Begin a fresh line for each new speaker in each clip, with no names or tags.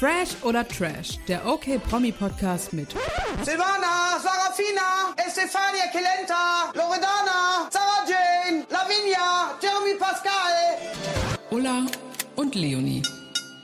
Fresh oder Trash, der OK Promi Podcast mit
Silvana, Sarafina, Estefania Kelenta, Loredana, Sarah Jane, Lavinia, Jeremy Pascal.
Ulla und Leonie.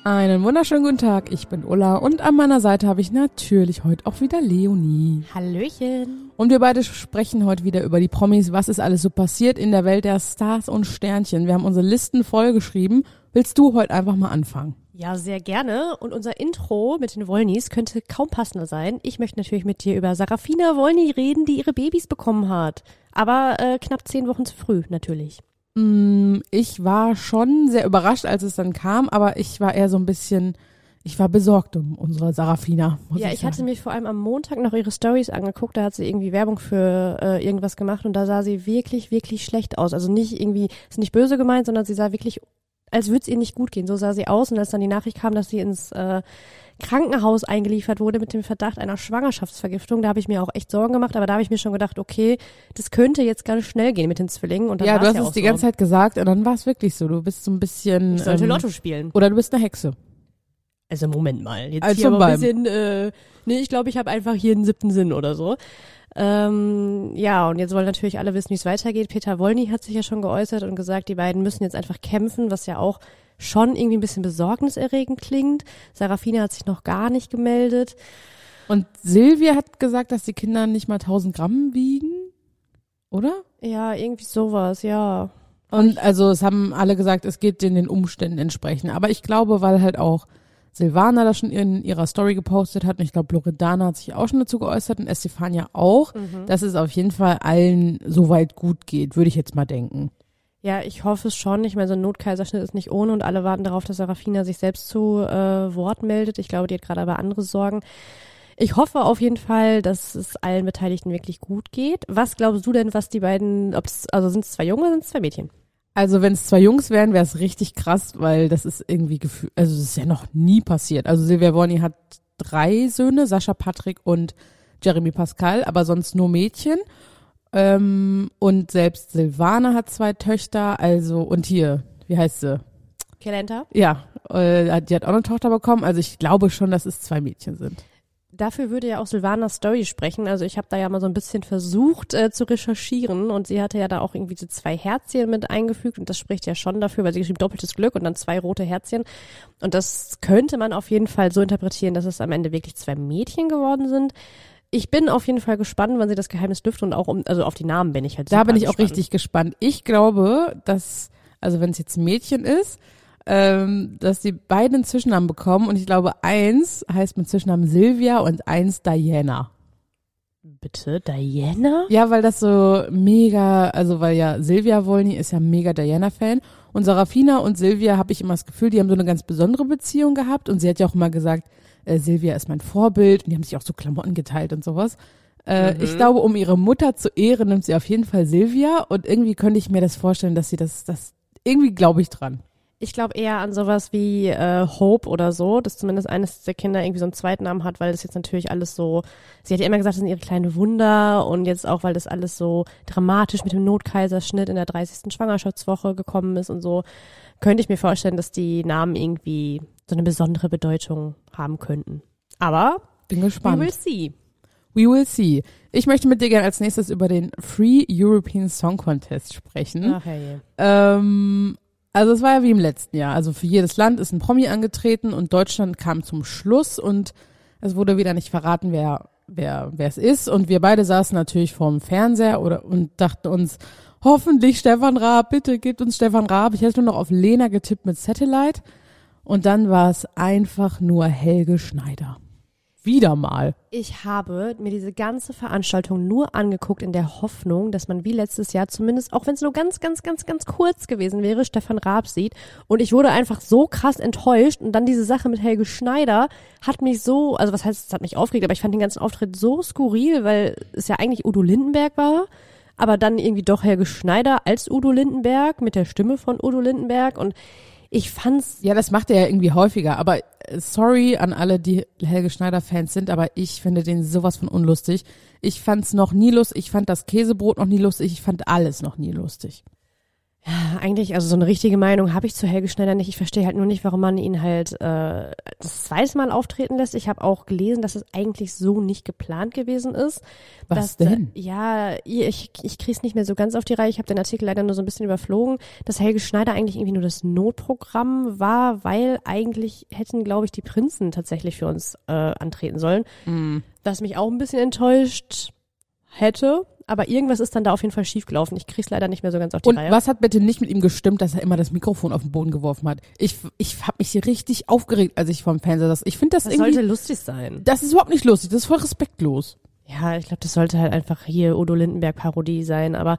Einen wunderschönen guten Tag, ich bin Ulla und an meiner Seite habe ich natürlich heute auch wieder Leonie.
Hallöchen.
Und wir beide sprechen heute wieder über die Promis, was ist alles so passiert in der Welt der Stars und Sternchen. Wir haben unsere Listen vollgeschrieben. Willst du heute einfach mal anfangen?
Ja, sehr gerne. Und unser Intro mit den Wollnys könnte kaum passender sein. Ich möchte natürlich mit dir über Sarafina Wollny reden, die ihre Babys bekommen hat. Aber äh, knapp zehn Wochen zu früh, natürlich.
Mm, Ich war schon sehr überrascht, als es dann kam, aber ich war eher so ein bisschen, ich war besorgt um unsere Sarafina.
Ja,
ich
ich hatte mir vor allem am Montag noch ihre Stories angeguckt. Da hat sie irgendwie Werbung für äh, irgendwas gemacht und da sah sie wirklich, wirklich schlecht aus. Also nicht irgendwie, ist nicht böse gemeint, sondern sie sah wirklich, als würde es ihr nicht gut gehen. So sah sie aus und als dann die Nachricht kam, dass sie ins äh, Krankenhaus eingeliefert wurde mit dem Verdacht einer Schwangerschaftsvergiftung, da habe ich mir auch echt Sorgen gemacht, aber da habe ich mir schon gedacht, okay, das könnte jetzt ganz schnell gehen mit den Zwillingen. Und dann
Ja, du hast
ja
es die
so.
ganze Zeit gesagt und dann war es wirklich so. Du bist so ein bisschen.
Ich sollte
ähm,
Lotto spielen.
Oder du bist eine Hexe.
Also Moment mal, jetzt
Also
hier aber ein bisschen, äh, nee, ich glaube, ich habe einfach hier einen siebten Sinn oder so. Ähm, ja, und jetzt wollen natürlich alle wissen, wie es weitergeht. Peter Wollny hat sich ja schon geäußert und gesagt, die beiden müssen jetzt einfach kämpfen, was ja auch schon irgendwie ein bisschen besorgniserregend klingt. Sarafina hat sich noch gar nicht gemeldet.
Und Silvia hat gesagt, dass die Kinder nicht mal 1000 Gramm wiegen, oder?
Ja, irgendwie sowas, ja.
Und also es haben alle gesagt, es geht in den Umständen entsprechend. Aber ich glaube, weil halt auch Silvana das schon in ihrer Story gepostet hat und ich glaube, Loredana hat sich auch schon dazu geäußert und Estefania auch, dass es auf jeden Fall allen soweit gut geht, würde ich jetzt mal denken.
Ja, ich hoffe es schon. Ich meine, so ein Notkaiserschnitt ist nicht ohne und alle warten darauf, dass Sarafina sich selbst zu äh, Wort meldet. Ich glaube, die hat gerade aber andere Sorgen. Ich hoffe auf jeden Fall, dass es allen Beteiligten wirklich gut geht. Was glaubst du denn, was die beiden, ob's, also sind es zwei Junge oder sind es zwei Mädchen?
Also wenn es zwei Jungs wären, wäre es richtig krass, weil das ist irgendwie gefühlt, also das ist ja noch nie passiert. Also Silvia Warni hat drei Söhne, Sascha, Patrick und Jeremy Pascal, aber sonst nur Mädchen. Ähm, und selbst Silvana hat zwei Töchter, also und hier, wie heißt sie?
Kelenta?
Ja, äh, die hat auch eine Tochter bekommen. Also ich glaube schon, dass es zwei Mädchen sind.
Dafür würde ja auch Silvanas Story sprechen. Also ich habe da ja mal so ein bisschen versucht äh, zu recherchieren und sie hatte ja da auch irgendwie so zwei Herzchen mit eingefügt und das spricht ja schon dafür, weil sie geschrieben doppeltes Glück und dann zwei rote Herzchen. Und das könnte man auf jeden Fall so interpretieren, dass es am Ende wirklich zwei Mädchen geworden sind. Ich bin auf jeden Fall gespannt, wann sie das Geheimnis lüften und auch um, also auf die Namen bin ich halt
Da bin ich auch
gespannt.
richtig gespannt. Ich glaube, dass, also wenn es jetzt ein Mädchen ist, ähm, dass die beiden einen Zwischennamen bekommen und ich glaube, eins heißt mit Zwischennamen Silvia und eins Diana.
Bitte, Diana?
Ja, weil das so mega, also weil ja Silvia Wolny ist ja mega Diana-Fan und Sarafina und Silvia habe ich immer das Gefühl, die haben so eine ganz besondere Beziehung gehabt und sie hat ja auch immer gesagt, äh, Silvia ist mein Vorbild und die haben sich auch so Klamotten geteilt und sowas. Äh, Ich glaube, um ihre Mutter zu ehren, nimmt sie auf jeden Fall Silvia und irgendwie könnte ich mir das vorstellen, dass sie das, das irgendwie glaube ich dran.
Ich glaube eher an sowas wie äh, Hope oder so, dass zumindest eines der Kinder irgendwie so einen zweiten Namen hat, weil das jetzt natürlich alles so, sie hat ja immer gesagt, das sind ihre kleine Wunder und jetzt auch, weil das alles so dramatisch mit dem Notkaiserschnitt in der 30. Schwangerschaftswoche gekommen ist und so, könnte ich mir vorstellen, dass die Namen irgendwie so eine besondere Bedeutung haben könnten. Aber
Bin
we
gespannt.
will see.
We will see. Ich möchte mit dir gerne als nächstes über den Free European Song Contest sprechen.
Ach herrje.
Ähm, also es war ja wie im letzten Jahr. Also für jedes Land ist ein Promi angetreten und Deutschland kam zum Schluss und es wurde wieder nicht verraten, wer wer wer es ist und wir beide saßen natürlich vorm Fernseher oder und dachten uns hoffentlich Stefan Raab, bitte gebt uns Stefan Raab. Ich hätte nur noch auf Lena getippt mit Satellite und dann war es einfach nur Helge Schneider. Wieder mal.
Ich habe mir diese ganze Veranstaltung nur angeguckt in der Hoffnung, dass man wie letztes Jahr zumindest, auch wenn es nur ganz, ganz, ganz, ganz kurz gewesen wäre, Stefan Raab sieht. Und ich wurde einfach so krass enttäuscht. Und dann diese Sache mit Helge Schneider hat mich so, also was heißt, es hat mich aufgeregt, aber ich fand den ganzen Auftritt so skurril, weil es ja eigentlich Udo Lindenberg war. Aber dann irgendwie doch Helge Schneider als Udo Lindenberg mit der Stimme von Udo Lindenberg. Und ich fand's
Ja, das macht er ja irgendwie häufiger. Aber äh, sorry an alle, die Helge Schneider-Fans sind, aber ich finde den sowas von unlustig. Ich fand's noch nie lustig. Ich fand das Käsebrot noch nie lustig. Ich fand alles noch nie lustig.
Eigentlich, also so eine richtige Meinung habe ich zu Helge Schneider nicht. Ich verstehe halt nur nicht, warum man ihn halt äh, das zweite Mal auftreten lässt. Ich habe auch gelesen, dass es eigentlich so nicht geplant gewesen ist.
Was
dass,
denn?
Ja, ich, ich kriege es nicht mehr so ganz auf die Reihe. Ich habe den Artikel leider nur so ein bisschen überflogen, dass Helge Schneider eigentlich irgendwie nur das Notprogramm war, weil eigentlich hätten, glaube ich, die Prinzen tatsächlich für uns äh, antreten sollen.
Mm.
Was mich auch ein bisschen enttäuscht hätte. Aber irgendwas ist dann da auf jeden Fall schiefgelaufen. Ich krieg's leider nicht mehr so ganz auf die
Und
Reihe.
was hat bitte nicht mit ihm gestimmt, dass er immer das Mikrofon auf den Boden geworfen hat? Ich, ich habe mich hier richtig aufgeregt, als ich vom Fernseher saß. Ich finde das,
Das
irgendwie,
sollte lustig sein.
das ist überhaupt nicht lustig, das ist voll respektlos.
Ja, ich glaube, das sollte halt einfach hier Udo Lindenberg Parodie sein. Aber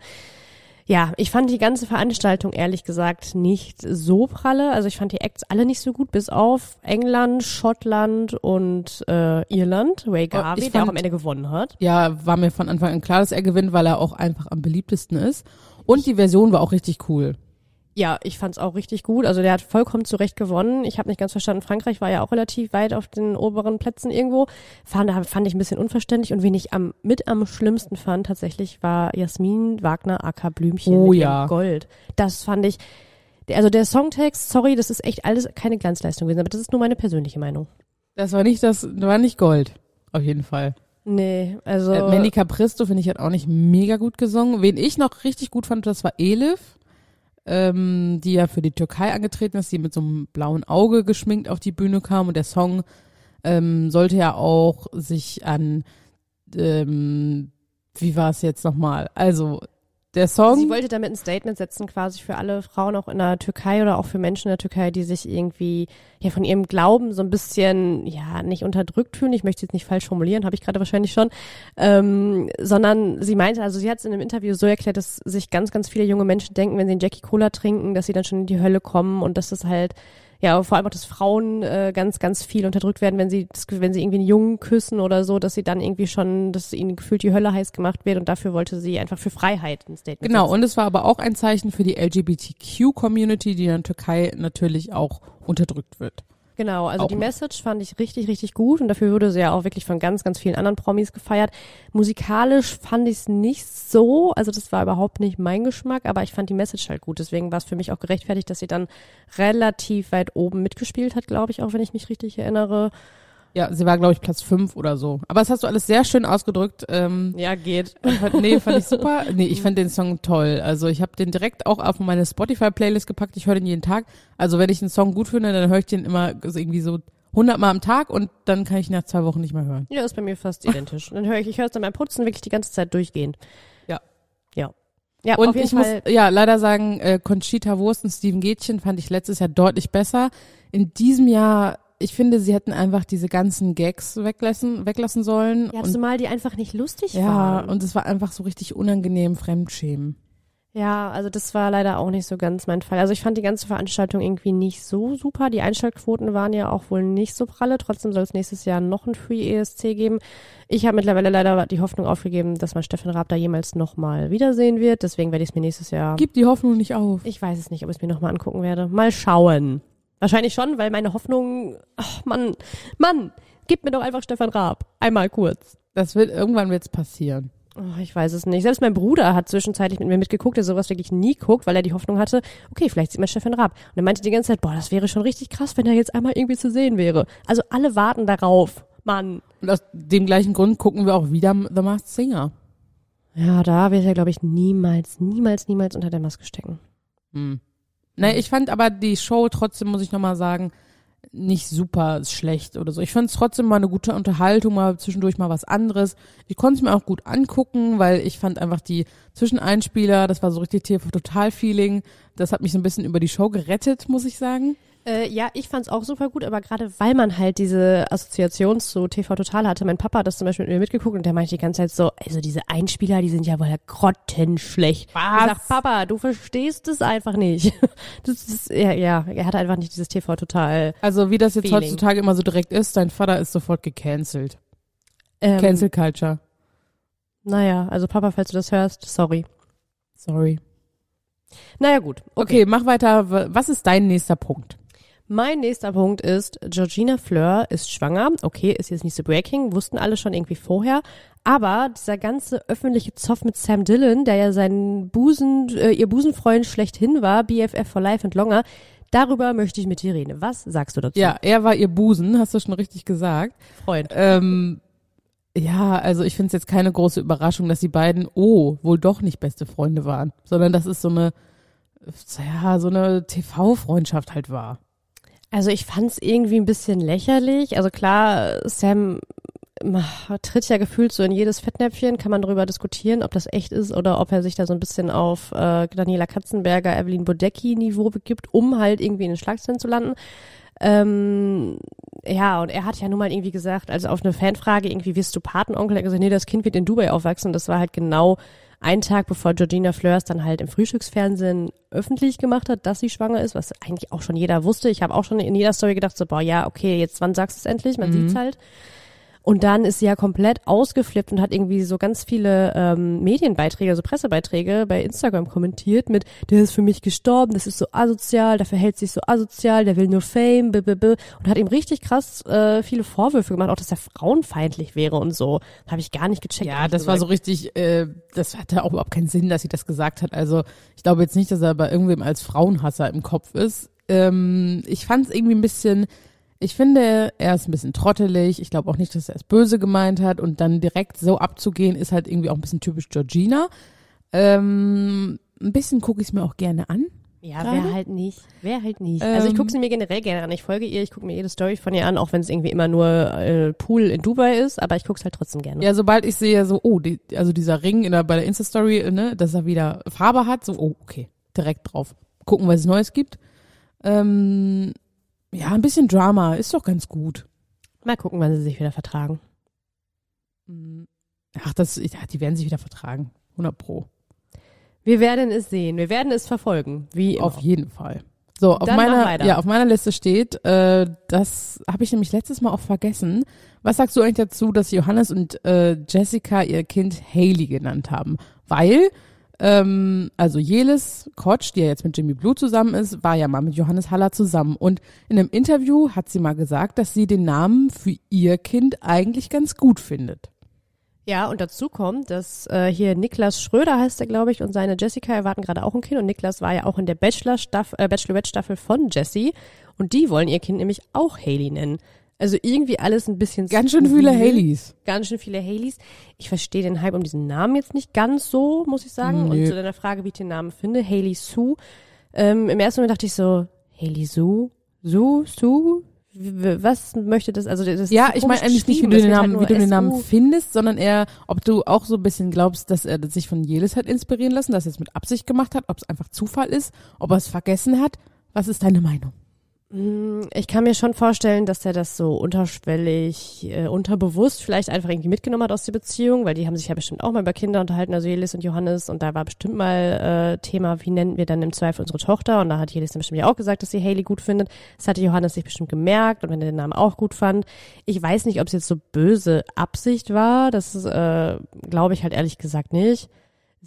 ja, ich fand die ganze Veranstaltung ehrlich gesagt nicht so pralle. Also ich fand die Acts alle nicht so gut, bis auf England, Schottland und äh, Irland. Ray Garvey,
ich
der auch
fand-
am Ende gewonnen hat.
Ja, war mir von Anfang an klar, dass er gewinnt, weil er auch einfach am beliebtesten ist. Und die Version war auch richtig cool.
Ja, ich fand's auch richtig gut. Also der hat vollkommen zu Recht gewonnen. Ich habe nicht ganz verstanden, Frankreich war ja auch relativ weit auf den oberen Plätzen irgendwo. Fand, fand ich ein bisschen unverständlich. Und wen ich am, mit am schlimmsten fand tatsächlich war Jasmin Wagner aka Blümchen
Oh
mit
ja.
Gold. Das fand ich, also der Songtext, sorry, das ist echt alles keine Glanzleistung gewesen, aber das ist nur meine persönliche Meinung.
Das war nicht das, war nicht Gold. Auf jeden Fall.
Nee, also.
Äh, Mandy Capristo, finde ich, hat auch nicht mega gut gesungen. Wen ich noch richtig gut fand, das war Elif, ähm, die ja für die Türkei angetreten ist, die mit so einem blauen Auge geschminkt auf die Bühne kam. Und der Song ähm, sollte ja auch sich an, ähm, wie war es jetzt nochmal? Also, der Song.
Sie wollte damit ein Statement setzen, quasi für alle Frauen auch in der Türkei oder auch für Menschen in der Türkei, die sich irgendwie ja von ihrem Glauben so ein bisschen ja nicht unterdrückt fühlen. Ich möchte jetzt nicht falsch formulieren, habe ich gerade wahrscheinlich schon, ähm, sondern sie meinte, also sie hat es in einem Interview so erklärt, dass sich ganz, ganz viele junge Menschen denken, wenn sie einen Jackie Cola trinken, dass sie dann schon in die Hölle kommen und dass das halt ja, vor allem auch, dass Frauen äh, ganz, ganz viel unterdrückt werden, wenn sie, das, wenn sie irgendwie einen Jungen küssen oder so, dass sie dann irgendwie schon, dass ihnen gefühlt die Hölle heiß gemacht wird und dafür wollte sie einfach für Freiheit ein Statement
Genau,
setzen.
und es war aber auch ein Zeichen für die LGBTQ-Community, die in der Türkei natürlich auch unterdrückt wird.
Genau, also
Auch
die. Message fand ich richtig, richtig gut und dafür wurde sie ja auch wirklich von ganz, ganz vielen anderen Promis gefeiert. Musikalisch fand ich es nicht so, also das war überhaupt nicht mein Geschmack, aber ich fand die Message halt gut. Deswegen war es für mich auch gerechtfertigt, dass sie dann relativ weit oben mitgespielt hat, glaube ich, auch wenn ich mich richtig erinnere.
Ja, sie war, glaube ich, Platz fünf oder so. Aber das hast du alles sehr schön ausgedrückt. Ähm,
Ja, geht.
fand- nee, fand ich super. Nee, ich fand den Song toll. Also ich habe den direkt auch auf meine Spotify-Playlist gepackt. Ich höre den jeden Tag. Also wenn ich einen Song gut finde, dann höre ich den immer irgendwie so 100 Mal am Tag und dann kann ich ihn nach zwei Wochen nicht mehr hören.
Ja, ist bei mir fast identisch. Dann höre ich, ich höre es dann beim Putzen wirklich die ganze Zeit durchgehend.
Ja.
Ja. Ja,
Und ich
Fall.
muss ja leider sagen, äh, Conchita Wurst und Steven Gätchen fand ich letztes Jahr deutlich besser. In diesem Jahr, ich finde, sie hätten einfach diese ganzen Gags weglassen, weglassen sollen.
ja,
und,
zumal die einfach nicht lustig
ja,
waren.
und es war einfach so richtig unangenehm Fremdschämen.
Ja, also das war leider auch nicht so ganz mein Fall. Also ich fand die ganze Veranstaltung irgendwie nicht so super. Die Einschaltquoten waren ja auch wohl nicht so pralle. Trotzdem soll es nächstes Jahr noch ein Free ESC geben. Ich habe mittlerweile leider die Hoffnung aufgegeben, dass man Steffen Raab da jemals nochmal wiedersehen wird. Deswegen werde ich es mir nächstes Jahr.
Gib die Hoffnung nicht auf.
Ich weiß es nicht, ob ich es mir nochmal angucken werde. Mal schauen. Wahrscheinlich schon, weil meine Hoffnung, ach Mann, Mann, gib mir doch einfach Stefan Raab. Einmal kurz.
Das wird, irgendwann wird's passieren.
Oh, ich weiß es nicht. Selbst mein Bruder hat zwischenzeitlich mit mir mitgeguckt, der sowas wirklich nie guckt, weil er die Hoffnung hatte, okay, vielleicht sieht man Stefan Raab. Und er meinte die ganze Zeit, boah, das wäre schon richtig krass, wenn er jetzt einmal irgendwie zu sehen wäre. Also alle warten darauf. Mann.
Und aus dem gleichen Grund gucken wir auch wieder The Masked Singer.
Ja, da wird er, glaube ich, niemals, niemals, niemals unter der Maske stecken.
Hm. Nee, ich fand aber die Show trotzdem, muss ich nochmal sagen, nicht super schlecht oder so. Ich fand es trotzdem mal eine gute Unterhaltung, mal zwischendurch mal was anderes. Ich konnte es mir auch gut angucken, weil ich fand einfach die Zwischeneinspieler, das war so richtig TV-Total-Feeling. Das hat mich so ein bisschen über die Show gerettet, muss ich sagen.
Äh, ja, ich fand's auch super gut, aber gerade weil man halt diese Assoziation zu TV Total hatte, mein Papa hat das zum Beispiel mit mir mitgeguckt und der meinte die ganze Zeit so, also diese Einspieler, die sind ja wohl grottenschlecht.
Was?
Ich sag, Papa, du verstehst es einfach nicht. Das ist, ja, ja, er hat einfach nicht dieses TV Total.
Also wie das jetzt
Feeling.
heutzutage immer so direkt ist, dein Vater ist sofort gecancelt.
Ähm,
Cancel Culture.
Naja, also Papa, falls du das hörst, sorry.
Sorry.
Naja, gut.
Okay, mach weiter. Was ist dein nächster Punkt?
Mein nächster Punkt ist, Georgina Fleur ist schwanger. Okay, ist jetzt nicht so breaking, wussten alle schon irgendwie vorher. Aber dieser ganze öffentliche Zoff mit Sam Dillon, der ja sein Busen, äh, ihr Busenfreund schlechthin war, BFF for Life and Longer, darüber möchte ich mit dir reden. Was sagst du dazu?
Ja, er war ihr Busen, hast du schon richtig gesagt.
Freund.
Ähm, ja, also ich finde es jetzt keine große Überraschung, dass die beiden, oh, wohl doch nicht beste Freunde waren, sondern dass es so eine, ja, so eine TV-Freundschaft halt war.
Also ich fand es irgendwie ein bisschen lächerlich. Also klar, Sam tritt ja gefühlt so in jedes Fettnäpfchen, kann man darüber diskutieren, ob das echt ist oder ob er sich da so ein bisschen auf äh, Daniela Katzenberger, Evelyn Bodecki Niveau begibt, um halt irgendwie in den Schlagzeilen zu landen. Ähm, ja, und er hat ja nun mal irgendwie gesagt, also auf eine Fanfrage, irgendwie wirst du Patenonkel, er hat gesagt, nee, das Kind wird in Dubai aufwachsen. Das war halt genau ein Tag, bevor Georgina Fleurs dann halt im Frühstücksfernsehen öffentlich gemacht hat, dass sie schwanger ist, was eigentlich auch schon jeder wusste. Ich habe auch schon in jeder Story gedacht, so, boah, ja, okay, jetzt wann sagst du es endlich? Man mhm. sieht's halt. Und dann ist sie ja komplett ausgeflippt und hat irgendwie so ganz viele ähm, Medienbeiträge, also Pressebeiträge bei Instagram kommentiert mit, der ist für mich gestorben, das ist so asozial, der verhält sich so asozial, der will nur Fame, b, b, b. und hat ihm richtig krass äh, viele Vorwürfe gemacht, auch dass er frauenfeindlich wäre und so. Habe ich gar nicht gecheckt.
Ja, das war so richtig, äh, das hatte auch überhaupt keinen Sinn, dass sie das gesagt hat. Also ich glaube jetzt nicht, dass er bei irgendwem als Frauenhasser im Kopf ist. Ähm, ich fand es irgendwie ein bisschen ich finde, er ist ein bisschen trottelig. Ich glaube auch nicht, dass er es böse gemeint hat. Und dann direkt so abzugehen, ist halt irgendwie auch ein bisschen typisch Georgina. Ähm, ein bisschen gucke ich es mir auch gerne an.
Ja, wer halt nicht. Wer halt nicht. Ähm, also ich gucke sie mir generell gerne an. Ich folge ihr, ich gucke mir jede Story von ihr an, auch wenn es irgendwie immer nur äh, Pool in Dubai ist, aber ich gucke es halt trotzdem gerne.
Ja, sobald ich sehe, so, oh, die, also dieser Ring in der, bei der Insta-Story, ne, dass er wieder Farbe hat, so, oh, okay, direkt drauf. Gucken, was es Neues gibt. Ähm, ja, ein bisschen Drama ist doch ganz gut.
Mal gucken, wann sie sich wieder vertragen.
Mhm. Ach, das, ja, die werden sich wieder vertragen. 100 Pro.
Wir werden es sehen. Wir werden es verfolgen. Wie
Auf jeden Fall. So, auf meiner, ja, auf meiner Liste steht, äh, das habe ich nämlich letztes Mal auch vergessen. Was sagst du eigentlich dazu, dass Johannes und äh, Jessica ihr Kind Haley genannt haben? Weil ähm, also Jelis Kotsch, die ja jetzt mit Jimmy Blue zusammen ist, war ja mal mit Johannes Haller zusammen. Und in einem Interview hat sie mal gesagt, dass sie den Namen für ihr Kind eigentlich ganz gut findet.
Ja, und dazu kommt, dass äh, hier Niklas Schröder heißt er, glaube ich, und seine Jessica erwarten gerade auch ein Kind. Und Niklas war ja auch in der Bachelor-Staffel, äh, Bachelorette-Staffel von Jessie. Und die wollen ihr Kind nämlich auch Haley nennen. Also irgendwie alles ein bisschen
Ganz schön viele Haleys.
Ganz schön viele Haleys. Ich verstehe den Hype um diesen Namen jetzt nicht ganz so, muss ich sagen. Nö. Und zu deiner Frage, wie ich den Namen finde, Haley Sue. Ähm, Im ersten Moment dachte ich so, Haley Sue? Sue? Sue? Was möchte das? Also das
ja, ich meine eigentlich nicht, wie du den Namen, halt wie du den Namen findest, sondern eher, ob du auch so ein bisschen glaubst, dass er sich von Jelis hat inspirieren lassen, dass er es mit Absicht gemacht hat, ob es einfach Zufall ist, ob er es vergessen hat. Was ist deine Meinung?
Mm, ich kann mir schon vorstellen, dass er das so unterschwellig, äh, unterbewusst vielleicht einfach irgendwie mitgenommen hat aus der Beziehung, weil die haben sich ja bestimmt auch mal über Kinder unterhalten, also Jelis und Johannes, und da war bestimmt mal äh, Thema, wie nennen wir dann im Zweifel unsere Tochter, und da hat Jelis dann bestimmt ja auch gesagt, dass sie Haley gut findet. Das hatte Johannes sich bestimmt gemerkt, und wenn er den Namen auch gut fand. Ich weiß nicht, ob es jetzt so böse Absicht war, das äh, glaube ich halt ehrlich gesagt nicht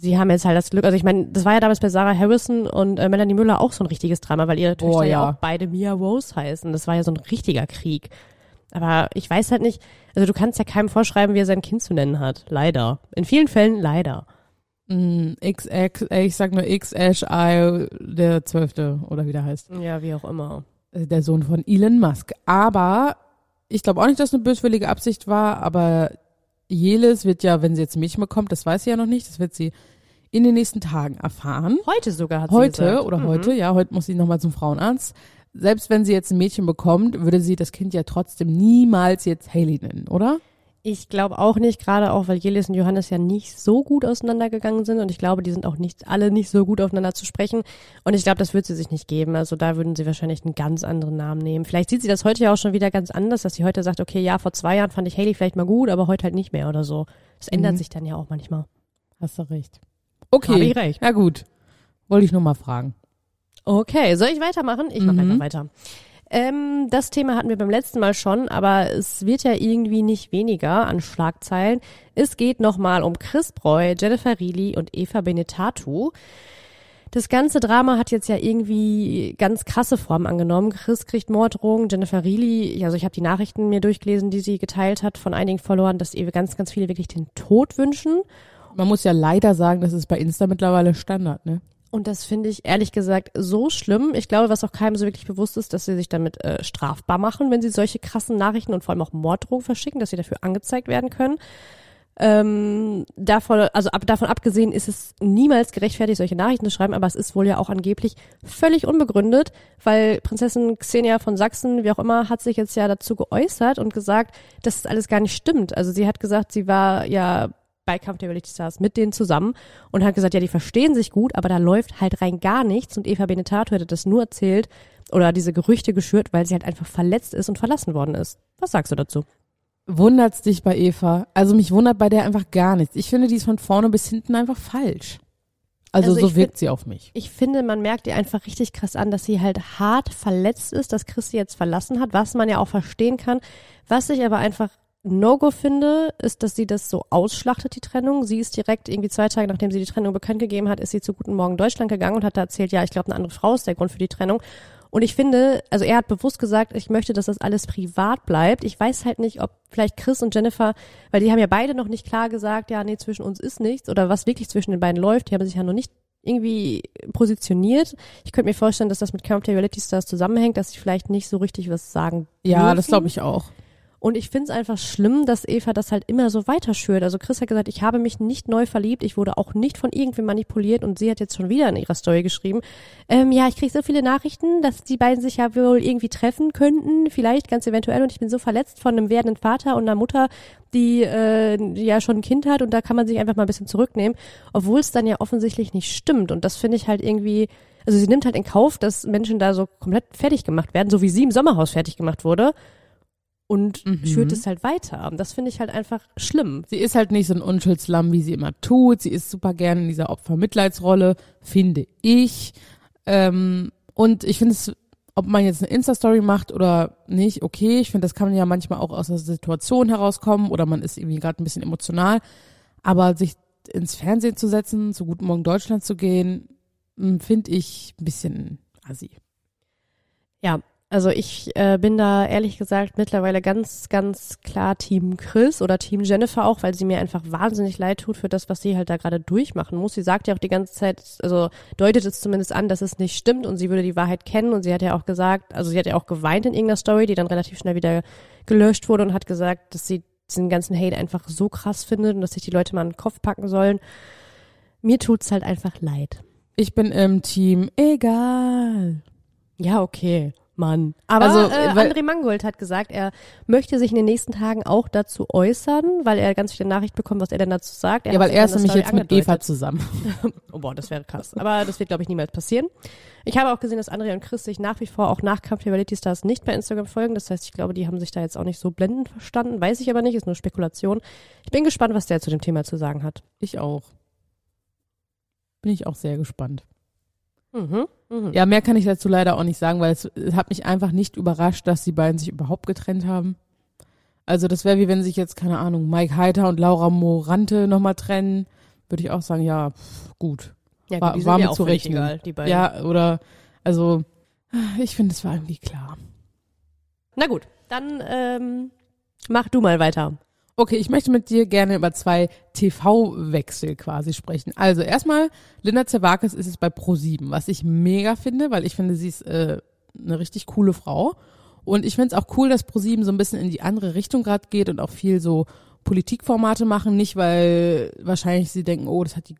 sie haben jetzt halt das Glück, also ich meine, das war ja damals bei Sarah Harrison und äh, Melanie Müller auch so ein richtiges Drama, weil ihre Töchter oh, ja. ja auch beide Mia Rose heißen. Das war ja so ein richtiger Krieg. Aber ich weiß halt nicht, also du kannst ja keinem vorschreiben, wie er sein Kind zu nennen hat. Leider. In vielen Fällen leider.
Mm, XX, äh, ich sag nur X-Ash-I, der Zwölfte oder wie der heißt.
Ja, wie auch immer.
Äh, der Sohn von Elon Musk. Aber ich glaube auch nicht, dass es eine böswillige Absicht war, aber Jelis wird ja, wenn sie jetzt ein Mädchen bekommt, das weiß sie ja noch nicht, das wird sie in den nächsten Tagen erfahren.
Heute sogar hat
heute
sie gesagt.
oder mhm. heute, ja, heute muss sie nochmal zum Frauenarzt. Selbst wenn sie jetzt ein Mädchen bekommt, würde sie das Kind ja trotzdem niemals jetzt Haley nennen, oder?
Ich glaube auch nicht, gerade auch, weil Jelis und Johannes ja nicht so gut auseinandergegangen sind und ich glaube, die sind auch nicht alle nicht so gut aufeinander zu sprechen und ich glaube, das wird sie sich nicht geben. Also da würden sie wahrscheinlich einen ganz anderen Namen nehmen. Vielleicht sieht sie das heute ja auch schon wieder ganz anders, dass sie heute sagt, okay, ja, vor zwei Jahren fand ich Haley vielleicht mal gut, aber heute halt nicht mehr oder so. Das ändert mhm. sich dann ja auch manchmal.
Hast du recht. Okay. Habe ich recht. Ja gut. Wollte ich nur mal fragen.
Okay, soll ich weitermachen? Ich mache mhm. einfach weiter. Ähm, das Thema hatten wir beim letzten Mal schon, aber es wird ja irgendwie nicht weniger an Schlagzeilen. Es geht nochmal um Chris Breu, Jennifer Reilly und Eva Benetatu. Das ganze Drama hat jetzt ja irgendwie ganz krasse Formen angenommen. Chris kriegt Morddrohungen, Jennifer Reilly, also ich habe die Nachrichten mir durchgelesen, die sie geteilt hat von einigen Followern, dass ihr ganz, ganz viele wirklich den Tod wünschen.
Man muss ja leider sagen, das ist bei Insta mittlerweile Standard, ne?
Und das finde ich ehrlich gesagt so schlimm. Ich glaube, was auch keinem so wirklich bewusst ist, dass sie sich damit äh, strafbar machen, wenn sie solche krassen Nachrichten und vor allem auch Morddrohungen verschicken, dass sie dafür angezeigt werden können. Ähm, davon, also ab, davon abgesehen ist es niemals gerechtfertigt, solche Nachrichten zu schreiben, aber es ist wohl ja auch angeblich völlig unbegründet, weil Prinzessin Xenia von Sachsen, wie auch immer, hat sich jetzt ja dazu geäußert und gesagt, dass es alles gar nicht stimmt. Also sie hat gesagt, sie war ja bei Kampf der Reality Stars mit denen zusammen und hat gesagt, ja, die verstehen sich gut, aber da läuft halt rein gar nichts und Eva Benetato hätte das nur erzählt oder diese Gerüchte geschürt, weil sie halt einfach verletzt ist und verlassen worden ist. Was sagst du dazu?
Wundert's dich bei Eva? Also mich wundert bei der einfach gar nichts. Ich finde, die ist von vorne bis hinten einfach falsch. Also,
Also
so wirkt
find-
sie auf mich.
Ich finde, man merkt ihr einfach richtig krass an, dass sie halt hart verletzt ist, dass Chris sie jetzt verlassen hat, was man ja auch verstehen kann. Was ich aber einfach No-Go finde, ist, dass sie das so ausschlachtet, die Trennung. Sie ist direkt irgendwie zwei Tage, nachdem sie die Trennung bekannt gegeben hat, ist sie zu Guten Morgen Deutschland gegangen und hat da erzählt, ja, ich glaube, eine andere Frau ist der Grund für die Trennung. Und ich finde, also er hat bewusst gesagt, ich möchte, dass das alles privat bleibt. Ich weiß halt nicht, ob vielleicht Chris und Jennifer, weil die haben ja beide noch nicht klar gesagt, ja, nee, zwischen uns ist nichts oder was wirklich zwischen den beiden läuft. Die haben sich ja noch nicht irgendwie positioniert. Ich könnte mir vorstellen, dass das mit der Reality Stars zusammenhängt, dass sie vielleicht nicht so richtig was sagen
Ja,
dürfen.
das glaube ich auch.
Und ich finde es einfach schlimm, dass Eva das halt immer so weiterschürt. Also Chris hat gesagt, ich habe mich nicht neu verliebt, ich wurde auch nicht von irgendwem manipuliert und sie hat jetzt schon wieder in ihrer Story geschrieben, ähm, ja, ich kriege so viele Nachrichten, dass die beiden sich ja wohl irgendwie treffen könnten, vielleicht ganz eventuell. Und ich bin so verletzt von einem werdenden Vater und einer Mutter, die äh, ja schon ein Kind hat und da kann man sich einfach mal ein bisschen zurücknehmen, obwohl es dann ja offensichtlich nicht stimmt. Und das finde ich halt irgendwie also sie nimmt halt in Kauf, dass Menschen da so komplett fertig gemacht werden, so wie sie im Sommerhaus fertig gemacht wurde und
Mhm.
schürt es halt weiter. Und das finde ich halt einfach schlimm.
Sie ist halt nicht so ein Unschuldslamm, wie sie immer tut. Sie ist super gerne in dieser Opfermitleidsrolle, finde ich. Ähm, und ich finde es, ob man jetzt eine Insta-Story macht oder nicht, okay. Ich finde, das kann ja manchmal auch aus der Situation herauskommen oder man ist irgendwie gerade ein bisschen emotional. Aber sich ins Fernsehen zu setzen, zu Guten Morgen Deutschland zu gehen, hm, finde ich ein bisschen assi.
Ja, also ich äh, bin da ehrlich gesagt mittlerweile ganz, ganz klar Team Chris oder Team Jennifer auch, weil sie mir einfach wahnsinnig leid tut für das, was sie halt da gerade durchmachen muss. Sie sagt ja auch die ganze Zeit, also deutet es zumindest an, dass es nicht stimmt und sie würde die Wahrheit kennen und sie hat ja auch gesagt, also sie hat ja auch geweint in irgendeiner Story, die dann relativ schnell wieder gelöscht wurde und hat gesagt, dass sie diesen ganzen Hate einfach so krass findet und dass sich die Leute mal in den Kopf packen sollen. Mir tut's halt einfach leid.
Ich bin im Team egal.
Ja, okay. Mann. Aber
Also,
äh, André Mangold hat gesagt, er möchte sich in den nächsten Tagen auch dazu äußern, weil er ganz viele Nachrichten bekommt, was er denn dazu sagt.
Ja,
hat
weil er ist nämlich jetzt mit Eva
angedeutet.
zusammen.
Oh boah, das wäre krass. Aber das wird, glaube ich, niemals passieren. Ich habe auch gesehen, dass André und Chris sich nach wie vor auch nach Kampf der Reality Stars nicht bei Instagram folgen. Das heißt, ich glaube, die haben sich da jetzt auch nicht so blendend verstanden. Weiß ich aber nicht, ist nur Spekulation. Ich bin gespannt, was der zu dem Thema zu sagen hat.
Ich auch. Bin ich auch sehr gespannt.
Mhm. Mhm.
Ja, mehr kann ich dazu leider auch nicht sagen, weil es, es hat mich einfach nicht überrascht, dass die beiden sich überhaupt getrennt haben. Also das wäre wie wenn sich jetzt, keine Ahnung, Mike Heiter und Laura Morante nochmal trennen, würde ich auch sagen, ja, pff, gut.
Ja,
war- war mir
ja auch
zu rechnen.
egal, die beiden.
Ja, oder, also, ich finde, es war irgendwie klar.
Na gut, dann ähm, mach du mal weiter.
Okay, ich möchte mit dir gerne über zwei TV-Wechsel quasi sprechen. Also erstmal, Linda Zerwakis ist es bei Pro7, was ich mega finde, weil ich finde, sie ist äh, eine richtig coole Frau. Und ich finde es auch cool, dass Pro7 so ein bisschen in die andere Richtung gerade geht und auch viel so Politikformate machen. Nicht, weil wahrscheinlich sie denken, oh, das hat die,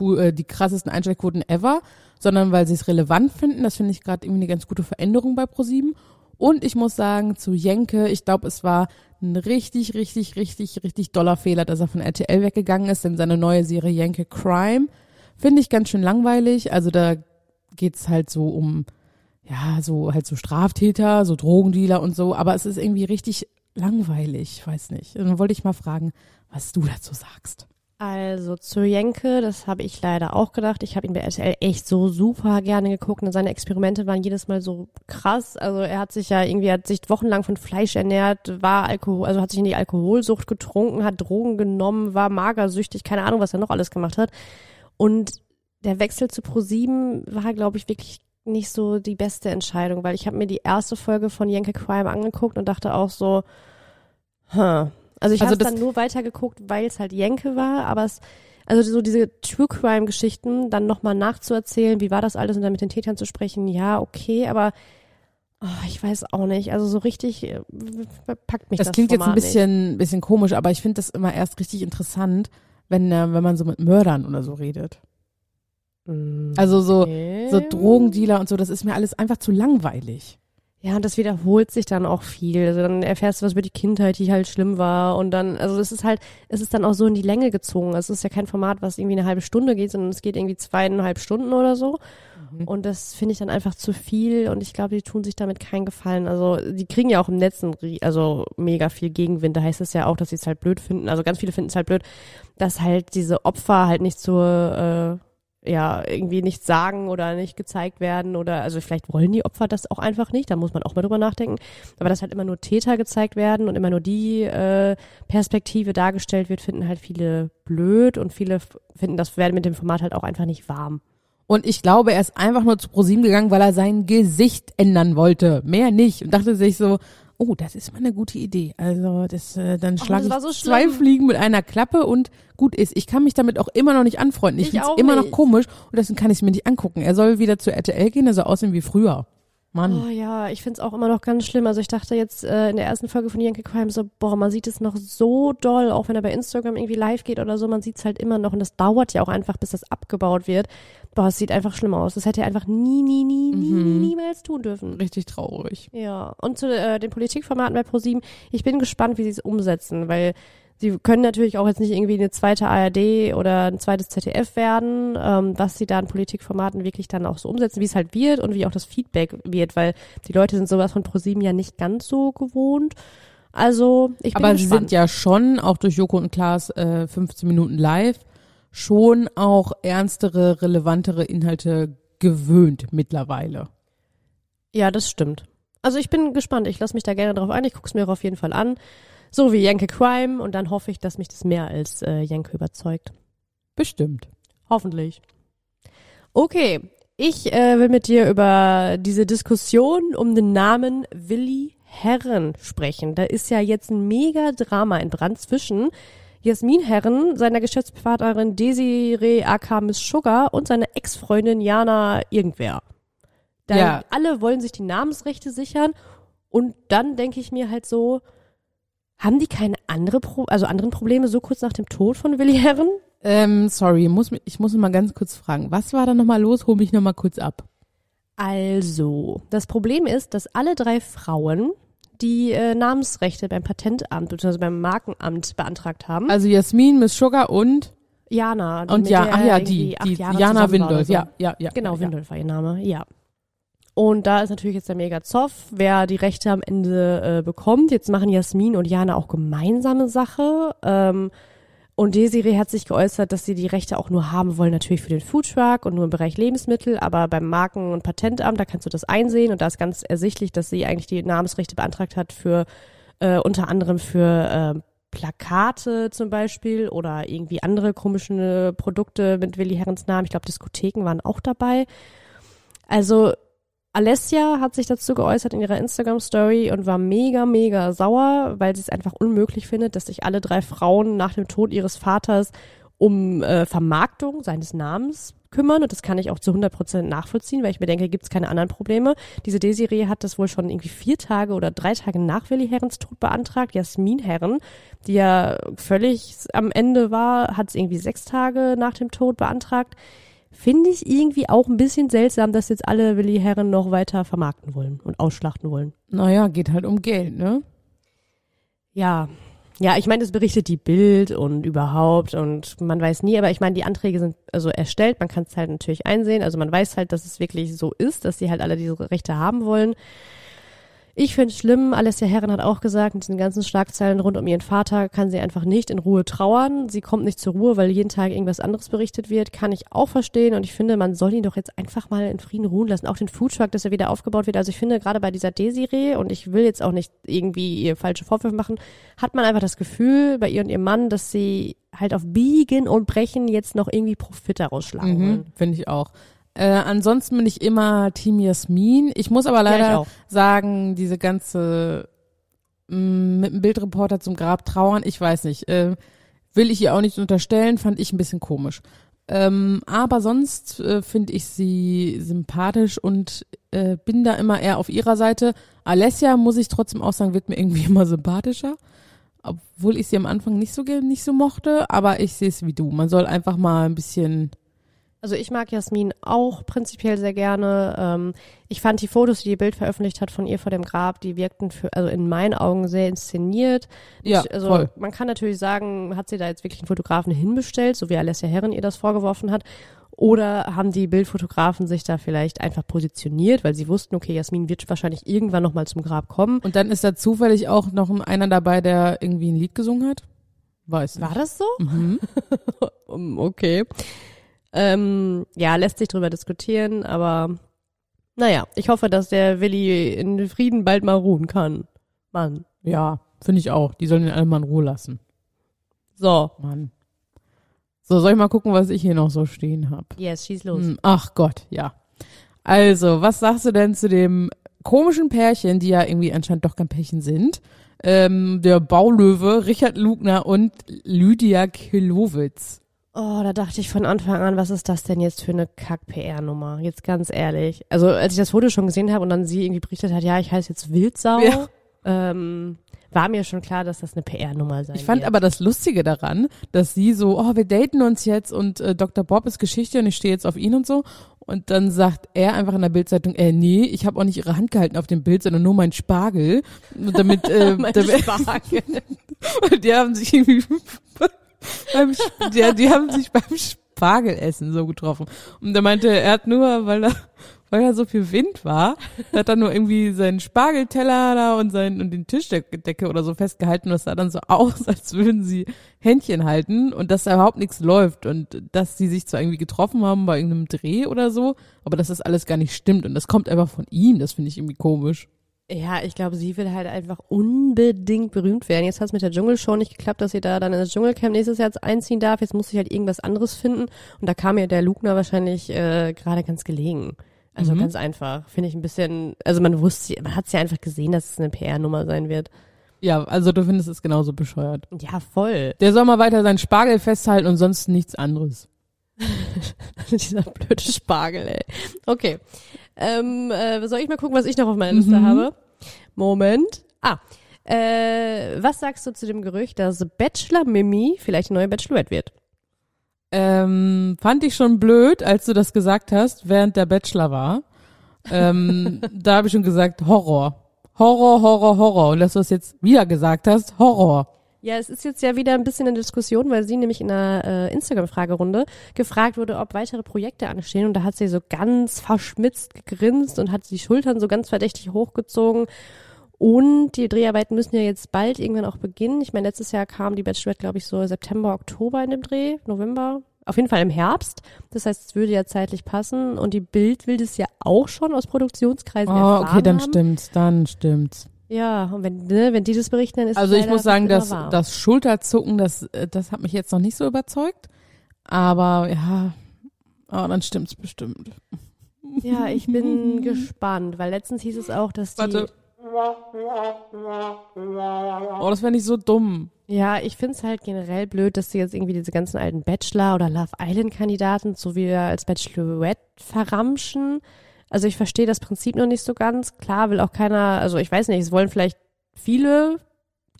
cool, äh, die krassesten Einschaltquoten ever, sondern weil sie es relevant finden. Das finde ich gerade irgendwie eine ganz gute Veränderung bei Pro7. Und ich muss sagen, zu Jenke, ich glaube, es war ein richtig, richtig, richtig, richtig doller Fehler, dass er von RTL weggegangen ist, denn seine neue Serie Jenke Crime finde ich ganz schön langweilig. Also da geht's halt so um, ja, so halt so Straftäter, so Drogendealer und so, aber es ist irgendwie richtig langweilig, weiß nicht. Dann wollte ich mal fragen, was du dazu sagst.
Also zu Jenke, das habe ich leider auch gedacht. Ich habe ihn bei RTL echt so super gerne geguckt und seine Experimente waren jedes Mal so krass. Also er hat sich ja irgendwie, hat sich wochenlang von Fleisch ernährt, war Alkohol, also hat sich in die Alkoholsucht getrunken, hat Drogen genommen, war magersüchtig, keine Ahnung, was er noch alles gemacht hat. Und der Wechsel zu Pro7 war, glaube ich, wirklich nicht so die beste Entscheidung, weil ich habe mir die erste Folge von Jenke Crime angeguckt und dachte auch so, huh. Also ich
Also
habe dann nur weitergeguckt, weil es halt Jenke war, aber es, also so diese True Crime Geschichten dann nochmal nachzuerzählen, wie war das alles und dann mit den Tätern zu sprechen, ja, okay, aber oh, ich weiß auch nicht, also so richtig äh, packt mich das
Das klingt jetzt ein
Format nicht.
bisschen, bisschen komisch, aber ich finde das immer erst richtig interessant, wenn, äh, wenn man so mit Mördern oder so redet.
Mm,
Also so,
okay.
so Drogendealer und so, das ist mir alles einfach zu langweilig.
Ja, und das wiederholt sich dann auch viel. Also dann erfährst du was über die Kindheit, die halt schlimm war. Und dann, also es ist halt, es ist dann auch so in die Länge gezogen. Es ist ja kein Format, was irgendwie eine halbe Stunde geht, sondern es geht irgendwie zweieinhalb Stunden oder so. Und das finde ich dann einfach zu viel und ich glaube, die tun sich damit keinen Gefallen. Also die kriegen ja auch im Netz ein, rie- also mega viel Gegenwind. Da heißt es ja auch, dass sie es halt blöd finden. Also ganz viele finden es halt blöd, dass halt diese Opfer halt nicht zur, äh, ja, irgendwie nichts sagen oder nicht gezeigt werden oder, also vielleicht wollen die Opfer das auch einfach nicht, da muss man auch mal drüber nachdenken. Aber dass halt immer nur Täter gezeigt werden und immer nur die äh, Perspektive dargestellt wird, finden halt viele blöd und viele finden das werden mit dem Format halt auch einfach nicht warm.
Und ich glaube, er ist einfach nur zu ProSieben gegangen, weil er sein Gesicht ändern wollte. Mehr nicht. Und dachte sich so, oh, das ist mal eine gute Idee. Also das, äh, dann schlage ich
so
zwei. Fliegen mit einer Klappe und gut ist. Ich kann mich damit auch immer noch nicht anfreunden. Ich,
Ich
finde es immer noch komisch und deswegen kann ich es mir nicht angucken. Er soll wieder zu RTL gehen, er soll aussehen wie früher. Mann.
Oh ja, ich find's auch immer noch ganz schlimm. Also ich dachte jetzt äh, in der ersten Folge von Yankee Crime so, boah, man sieht es noch so doll, auch wenn er bei Instagram irgendwie live geht oder so, man sieht's halt immer noch und das dauert ja auch einfach, bis das abgebaut wird. Boah, es sieht einfach schlimm aus. Das hätte er einfach nie, nie, nie, nie,
Mhm.
niemals tun dürfen.
Richtig traurig.
Ja, und zu äh, den Politikformaten bei ProSieben, ich bin gespannt, wie sie es umsetzen, weil sie können natürlich auch jetzt nicht irgendwie eine zweite ARD oder ein zweites ZDF werden, ähm, was sie da an Politikformaten wirklich dann auch so umsetzen, wie es halt wird und wie auch das Feedback wird, weil die Leute sind sowas von ProSieben ja nicht ganz so gewohnt. Also, ich bin
Aber sie
gespannt.
sind ja schon, auch durch Joko und Klaas äh, 15 Minuten live, schon auch ernstere, relevantere Inhalte gewöhnt mittlerweile.
Ja, das stimmt. Also ich bin gespannt. Ich lasse mich da gerne drauf ein. Ich gucke es mir auf jeden Fall an. So wie Jenke Crime und dann hoffe ich, dass mich das mehr als äh, Jenke überzeugt.
Bestimmt.
Hoffentlich. Okay, ich äh, will mit dir über diese Diskussion um den Namen Willi Herren sprechen. Da ist ja jetzt ein mega Drama in Brand zwischen Jasmin Herren, seiner Geschäftspartnerin Desiree Miss Sugar und seiner Ex-Freundin Jana Irgendwer. Da
Ja.
alle wollen sich die Namensrechte sichern und dann denke ich mir halt so, haben die keine andere Pro also anderen Probleme so kurz nach dem Tod von Willi Herren?
Ähm, sorry, muss, ich muss mal ganz kurz fragen. Was war da nochmal los? Hol mich nochmal kurz ab.
Also, das Problem ist, dass alle drei Frauen die äh, Namensrechte beim Patentamt bzw. beim Markenamt beantragt haben.
Also Jasmin, Miss Sugar und
Jana.
und ja, ach ja, die, die Jana Windolf.
so.
Ja, ja, ja.
Genau,
ja,
Windolf war ihr Name, ja. Und da ist natürlich jetzt der mega Zoff, wer die Rechte am Ende äh, bekommt. Jetzt machen Jasmin und Jana auch gemeinsame Sache. Ähm, und Desiree hat sich geäußert, dass sie die Rechte auch nur haben wollen, natürlich für den Foodtruck und nur im Bereich Lebensmittel, aber beim Marken- und Patentamt, da kannst du das einsehen und da ist ganz ersichtlich, dass sie eigentlich die Namensrechte beantragt hat für äh, unter anderem für äh, Plakate zum Beispiel oder irgendwie andere komische Produkte mit Willi Herrens Namen. Ich glaube, Diskotheken waren auch dabei. Also Alessia hat sich dazu geäußert in ihrer Instagram-Story und war mega, mega sauer, weil sie es einfach unmöglich findet, dass sich alle drei Frauen nach dem Tod ihres Vaters um äh, Vermarktung seines Namens kümmern. Und das kann ich auch zu 100 Prozent nachvollziehen, weil ich mir denke, gibt es keine anderen Probleme. Diese Desiree hat das wohl schon irgendwie vier Tage oder drei Tage nach Willi Herrens Tod beantragt. Jasmin Herren, die ja völlig am Ende war, hat es irgendwie sechs Tage nach dem Tod beantragt. Finde ich irgendwie auch ein bisschen seltsam, dass jetzt alle Willi Herren noch weiter vermarkten wollen und ausschlachten wollen.
Naja, geht halt um Geld, ne?
Ja. Ja, ich meine, das berichtet die Bild und überhaupt und man weiß nie, aber ich meine, die Anträge sind also erstellt, man kann es halt natürlich einsehen, also man weiß halt, dass es wirklich so ist, dass sie halt alle diese Rechte haben wollen. Ich finde es schlimm, Alessia Herren hat auch gesagt, mit diesen ganzen Schlagzeilen rund um ihren Vater kann sie einfach nicht in Ruhe trauern. Sie kommt nicht zur Ruhe, weil jeden Tag irgendwas anderes berichtet wird. Kann ich auch verstehen. Und ich finde, man soll ihn doch jetzt einfach mal in Frieden ruhen lassen. Auch den Foodtruck, dass er wieder aufgebaut wird. Also ich finde, gerade bei dieser Desiree, und ich will jetzt auch nicht irgendwie ihr falsche Vorwürfe machen, hat man einfach das Gefühl bei ihr und ihrem Mann, dass sie halt auf Biegen und Brechen jetzt noch irgendwie Profit daraus schlagen.
Mhm, Finde ich auch. Äh, ansonsten bin ich immer Team Jasmin. Ich muss aber
Ja,
leider
auch.
sagen, diese ganze mh, mit dem Bildreporter zum Grab trauern, ich weiß nicht. Äh, will ich ihr auch nicht unterstellen, fand ich ein bisschen komisch. Ähm, aber sonst äh, finde ich sie sympathisch und äh, bin da immer eher auf ihrer Seite. Alessia, muss ich trotzdem auch sagen, wird mir irgendwie immer sympathischer. Obwohl ich sie am Anfang nicht so nicht so mochte, aber ich sehe es wie du. Man soll einfach mal ein bisschen
Also ich mag Jasmin auch prinzipiell sehr gerne. Ähm, ich fand die Fotos, die ihr Bild veröffentlicht hat von ihr vor dem Grab, die wirkten für, also in meinen Augen sehr inszeniert.
Ja,
Ich, also
voll.
man kann natürlich sagen, hat sie da jetzt wirklich einen Fotografen hinbestellt, so wie Alessia Herren ihr das vorgeworfen hat. Oder haben die Bildfotografen sich da vielleicht einfach positioniert, weil sie wussten, okay, Jasmin wird wahrscheinlich irgendwann nochmal zum Grab kommen.
Und dann ist da zufällig auch noch einer dabei, der irgendwie ein Lied gesungen hat? Weiß nicht.
War das so?
Mhm.
Okay. Ähm, ja, lässt sich drüber diskutieren, aber naja, ich hoffe, dass der Willi in Frieden bald mal ruhen kann. Mann.
Ja, finde ich auch. Die sollen den alle mal in Ruhe lassen.
So.
Mann. So, soll ich mal gucken, was ich hier noch so stehen habe?
Yes, schieß los.
Hm, ach Gott, ja. Also, was sagst du denn zu dem komischen Pärchen, die ja irgendwie anscheinend doch kein Pärchen sind? Ähm, der Baulöwe, Richard Lugner und Lydia Kilowitz.
Oh, da dachte ich von Anfang an, was ist das denn jetzt für eine Kack-PR-Nummer? Jetzt ganz ehrlich. Also, als ich das Foto schon gesehen habe und dann sie irgendwie berichtet hat, ja, ich heiße jetzt Wildsau,
Ja.
ähm, war mir schon klar, dass das eine PR-Nummer sein
Ich fand
wird.
aber das Lustige daran, dass sie so, oh, wir daten uns jetzt und äh, Dr. Bob ist Geschichte und ich stehe jetzt auf ihn und so. Und dann sagt er einfach in der Bildzeitung, äh, nee, ich habe auch nicht ihre Hand gehalten auf dem Bild, sondern nur mein Spargel. Und damit, äh,
Mein
damit
Spargel.
Und die haben sich irgendwie beim, Sp- die, haben sich beim Spargelessen so getroffen. Und er meinte, er hat nur, weil da, weil da so viel Wind war, hat er nur irgendwie seinen Spargelteller da und seinen und den Tischdecke oder so festgehalten. Das sah dann so aus, als würden sie Händchen halten und dass da überhaupt nichts läuft und dass sie sich zwar irgendwie getroffen haben bei irgendeinem Dreh oder so, aber dass das alles gar nicht stimmt und das kommt einfach von ihm. Das finde ich irgendwie komisch.
Ja, ich glaube, sie will halt einfach unbedingt berühmt werden. Jetzt hat es mit der Dschungelshow nicht geklappt, dass sie da dann in das Dschungelcamp nächstes Jahr einziehen darf. Jetzt muss sie halt irgendwas anderes finden. Und da kam ihr der Lugner wahrscheinlich äh, gerade ganz gelegen. Also
Mhm.
ganz einfach. Finde ich ein bisschen, also man wusste, man hat ja einfach gesehen, dass es eine PR-Nummer sein wird.
Ja, also du findest es genauso bescheuert.
Ja, voll.
Der soll mal weiter seinen Spargel festhalten und sonst nichts anderes.
Dieser blöde Spargel, ey. Okay. Ähm, äh, soll ich mal gucken, was ich noch auf meiner Liste
Mhm.
habe? Moment. Ah. Äh, was sagst du zu dem Gerücht, dass Bachelor Mimi vielleicht eine neue Bachelorette wird?
Ähm, fand ich schon blöd, als du das gesagt hast, während der Bachelor war. Ähm, da habe ich schon gesagt, Horror. Horror, Horror, Horror. Und dass du es jetzt wieder gesagt hast, Horror.
Ja, es ist jetzt ja wieder ein bisschen eine Diskussion, weil sie nämlich in einer äh, Instagram-Fragerunde gefragt wurde, ob weitere Projekte anstehen. Und da hat sie so ganz verschmitzt gegrinst und hat die Schultern so ganz verdächtig hochgezogen. Und die Dreharbeiten müssen ja jetzt bald irgendwann auch beginnen. Ich meine, letztes Jahr kam die Bachelorette, glaube ich, so September, Oktober in dem Dreh, November. Auf jeden Fall im Herbst. Das heißt, es würde ja zeitlich passen. Und die Bild will das ja auch schon aus Produktionskreisen
Oh,
erfahren
okay, dann
haben.
stimmt's, dann stimmt's.
Ja, und wenn, ne, wenn die das berichten, dann ist
Also
es
ich
leider
muss sagen,
wahr.
das Schulterzucken, das, äh, das hat mich jetzt noch nicht so überzeugt. Aber ja, oh, dann stimmt's bestimmt.
Ja, ich bin gespannt, weil letztens hieß es auch, dass die.
Warte. Oh, das wäre nicht so dumm.
Ja, ich find's halt generell blöd, dass sie jetzt irgendwie diese ganzen alten Bachelor- oder Love Island-Kandidaten so wieder als Bachelorette verramschen. Also ich verstehe das Prinzip noch nicht so ganz. Klar will auch keiner, also ich weiß nicht, es wollen vielleicht viele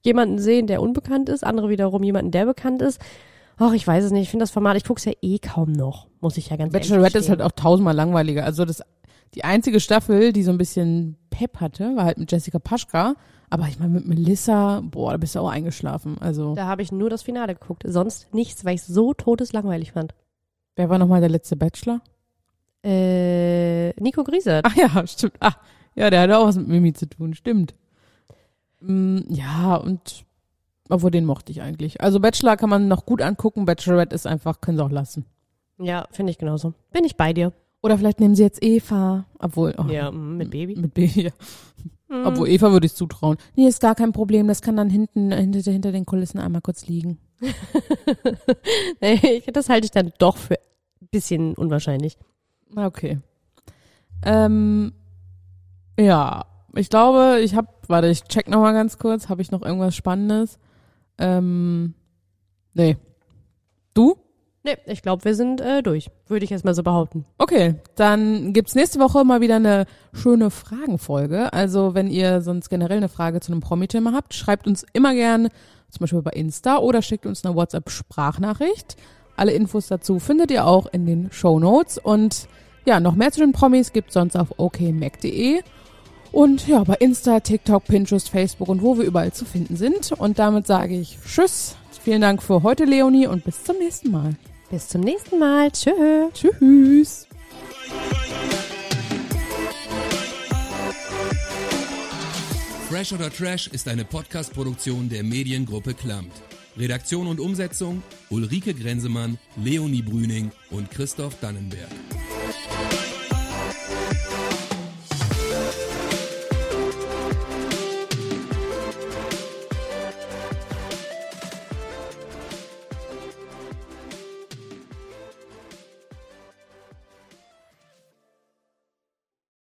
jemanden sehen, der unbekannt ist, andere wiederum jemanden, der bekannt ist. Ach, ich weiß es nicht. Ich finde das Format, ich guck's ja eh kaum noch, muss ich ja ganz ehrlich
Bachelorette ist halt auch tausendmal langweiliger. Also das, die einzige Staffel, die so ein bisschen Pep hatte, war halt mit Jessica Paschka. Aber ich meine, mit Melissa, boah, da bist du auch eingeschlafen. Also,
Da habe ich nur das Finale geguckt, sonst nichts, weil ich es so todeslangweilig fand.
wer war nochmal der letzte Bachelor?
Äh, Nico Griesert.
Ach ja, stimmt. Ah, Ja, der hatte auch was mit Mimi zu tun, stimmt. Mm, ja, und obwohl den mochte ich eigentlich. Also Bachelor kann man noch gut angucken, Bachelorette ist einfach, können sie auch lassen.
Ja, finde ich genauso. Bin ich bei dir.
Oder vielleicht nehmen sie jetzt Eva, obwohl, oh,
Ja, mm, mit Baby.
mit Baby, ja.
Mhm.
Obwohl Eva würde ich zutrauen. Nee, ist gar kein Problem, das kann dann hinten, hinter, hinter den Kulissen einmal kurz liegen.
Nee, das halte ich dann doch für ein bisschen unwahrscheinlich.
Okay. Ähm, ja, ich glaube, ich habe, warte, ich check noch mal ganz kurz, habe ich noch irgendwas Spannendes? Ähm, nee. Du?
Nee, ich glaube, wir sind äh, durch. Würde ich jetzt mal so behaupten.
Okay, dann gibt's nächste Woche mal wieder eine schöne Fragenfolge. Also wenn ihr sonst generell eine Frage zu einem Promi-Thema habt, schreibt uns immer gern, zum Beispiel bei Insta oder schickt uns eine WhatsApp-Sprachnachricht. Alle Infos dazu findet ihr auch in den Show Notes. Und ja, noch mehr zu den Promis gibt's sonst auf okmac.de. Und ja, bei Insta, TikTok, Pinterest, Facebook und wo wir überall zu finden sind. Und damit sage ich Tschüss. Vielen Dank für heute, Leonie, und bis zum nächsten Mal.
Bis zum nächsten Mal. Tschö.
Tschüss.
Fresh oder Trash ist eine Podcast-Produktion der Mediengruppe Klammt. Redaktion und Umsetzung Ulrike Grenzemann, Leonie Brüning und Christoph Dannenberg.